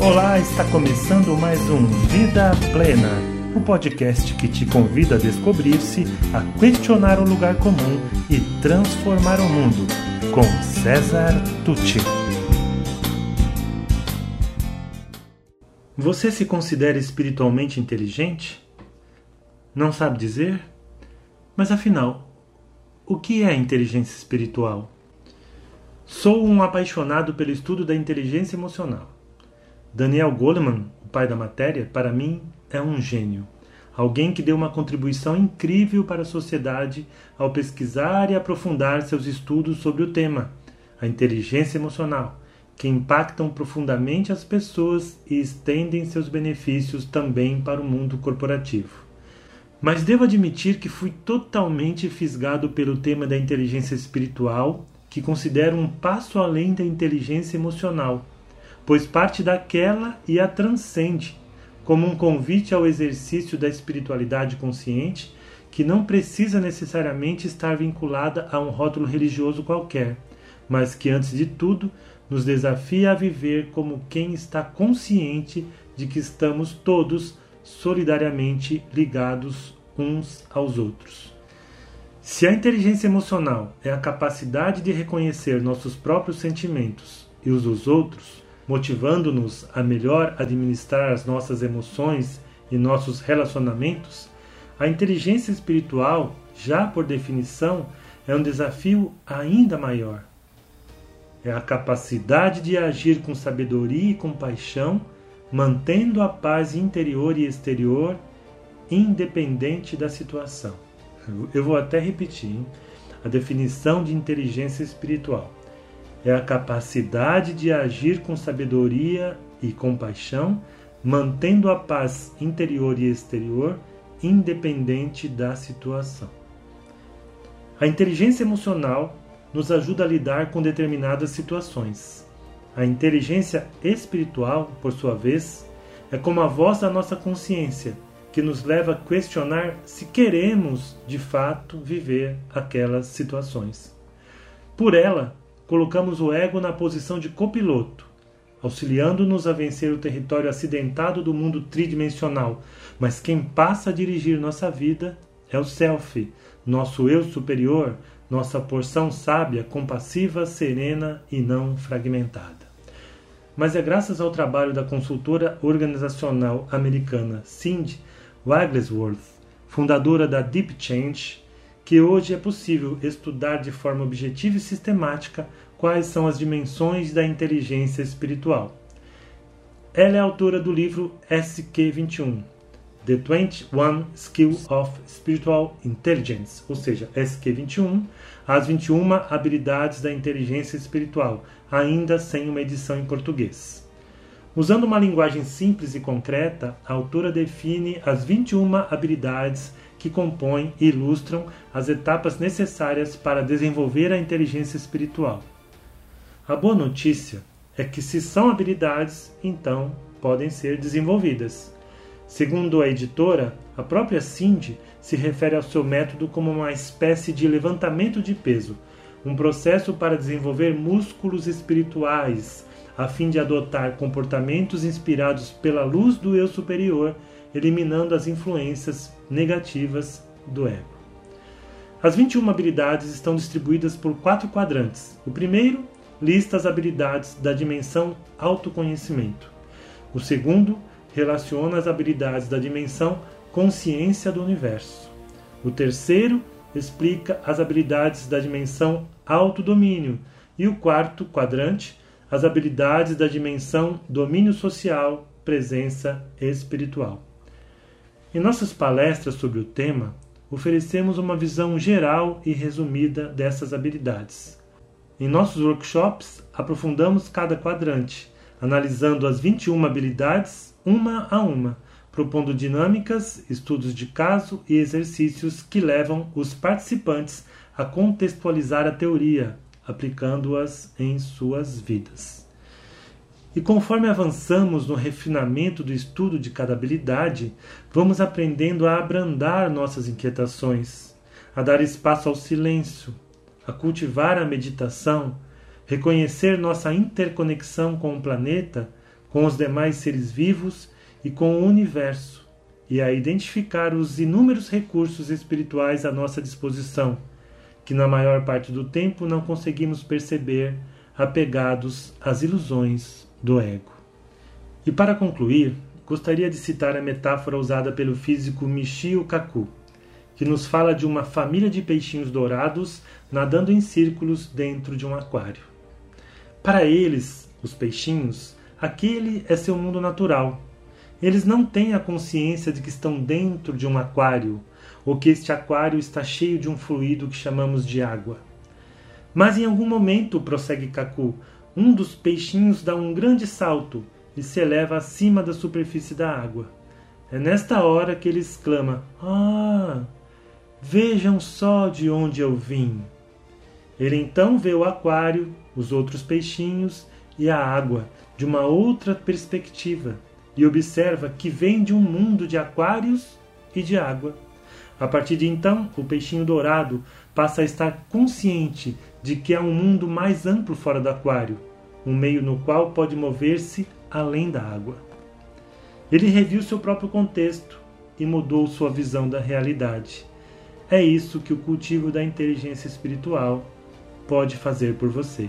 Olá, está começando mais um Vida Plena, o podcast que te convida a descobrir-se, a questionar o lugar comum e transformar o mundo, com César Tucci. Você se considera espiritualmente inteligente? Não sabe dizer? Mas afinal, o que é inteligência espiritual? Sou um apaixonado pelo estudo da inteligência emocional. Daniel Goleman, o pai da matéria, para mim é um gênio. Alguém que deu uma contribuição incrível para a sociedade ao pesquisar e aprofundar seus estudos sobre o tema, a inteligência emocional, que impactam profundamente as pessoas e estendem seus benefícios também para o mundo corporativo. Mas devo admitir que fui totalmente fisgado pelo tema da inteligência espiritual, que considero um passo além da inteligência emocional pois parte daquela e a transcende, como um convite ao exercício da espiritualidade consciente que não precisa necessariamente estar vinculada a um rótulo religioso qualquer, mas que, antes de tudo, nos desafia a viver como quem está consciente de que estamos todos solidariamente ligados uns aos outros. Se a inteligência emocional é a capacidade de reconhecer nossos próprios sentimentos e os dos outros, motivando-nos a melhor administrar as nossas emoções e nossos relacionamentos, a inteligência espiritual, já por definição, é um desafio ainda maior. É a capacidade de agir com sabedoria e compaixão, mantendo a paz interior e exterior, independente da situação. Eu vou até repetir hein? a definição de inteligência espiritual é a capacidade de agir com sabedoria e compaixão, mantendo a paz interior e exterior, independente da situação. A inteligência emocional nos ajuda a lidar com determinadas situações. A inteligência espiritual, por sua vez, é como a voz da nossa consciência, que nos leva a questionar se queremos de fato viver aquelas situações. Por ela, colocamos o ego na posição de copiloto, auxiliando-nos a vencer o território acidentado do mundo tridimensional. Mas quem passa a dirigir nossa vida é o Self, nosso eu superior, nossa porção sábia, compassiva, serena e não fragmentada. Mas é graças ao trabalho da consultora organizacional americana Cindy Wigglesworth, fundadora da Deep Change, que hoje é possível estudar de forma objetiva e sistemática quais são as dimensões da inteligência espiritual. Ela é autora do livro SQ21, The 21 Skills of Spiritual Intelligence, ou seja, SQ21, as 21 habilidades da inteligência espiritual, ainda sem uma edição em português. Usando uma linguagem simples e concreta, a autora define as 21 habilidades que compõem e ilustram as etapas necessárias para desenvolver a inteligência espiritual. A boa notícia é que, se são habilidades, então podem ser desenvolvidas. Segundo a editora, a própria Cindy se refere ao seu método como uma espécie de levantamento de peso, um processo para desenvolver músculos espirituais, a fim de adotar comportamentos inspirados pela luz do eu superior eliminando as influências negativas do ego. As 21 habilidades estão distribuídas por quatro quadrantes. O primeiro lista as habilidades da dimensão autoconhecimento. O segundo relaciona as habilidades da dimensão consciência do universo. O terceiro explica as habilidades da dimensão autodomínio. E o quarto quadrante, as habilidades da dimensão domínio social, presença espiritual. Em nossas palestras sobre o tema, oferecemos uma visão geral e resumida dessas habilidades. Em nossos workshops, aprofundamos cada quadrante, analisando as 21 habilidades uma a uma, propondo dinâmicas, estudos de caso e exercícios que levam os participantes a contextualizar a teoria, aplicando-as em suas vidas. E conforme avançamos no refinamento do estudo de cada habilidade, vamos aprendendo a abrandar nossas inquietações, a dar espaço ao silêncio, a cultivar a meditação, reconhecer nossa interconexão com o planeta, com os demais seres vivos e com o universo, e a identificar os inúmeros recursos espirituais à nossa disposição, que na maior parte do tempo não conseguimos perceber, apegados às ilusões do ego. E para concluir, gostaria de citar a metáfora usada pelo físico Michio Kaku, que nos fala de uma família de peixinhos dourados nadando em círculos dentro de um aquário. Para eles, os peixinhos, aquele é seu mundo natural. Eles não têm a consciência de que estão dentro de um aquário ou que este aquário está cheio de um fluido que chamamos de água. Mas em algum momento, prossegue Kaku, um dos peixinhos dá um grande salto e se eleva acima da superfície da água. É nesta hora que ele exclama: Ah! Vejam só de onde eu vim. Ele então vê o aquário, os outros peixinhos e a água de uma outra perspectiva e observa que vem de um mundo de aquários e de água. A partir de então, o peixinho dourado passa a estar consciente de que há um mundo mais amplo fora do aquário, um meio no qual pode mover-se além da água. Ele reviu seu próprio contexto e mudou sua visão da realidade. É isso que o cultivo da inteligência espiritual pode fazer por você.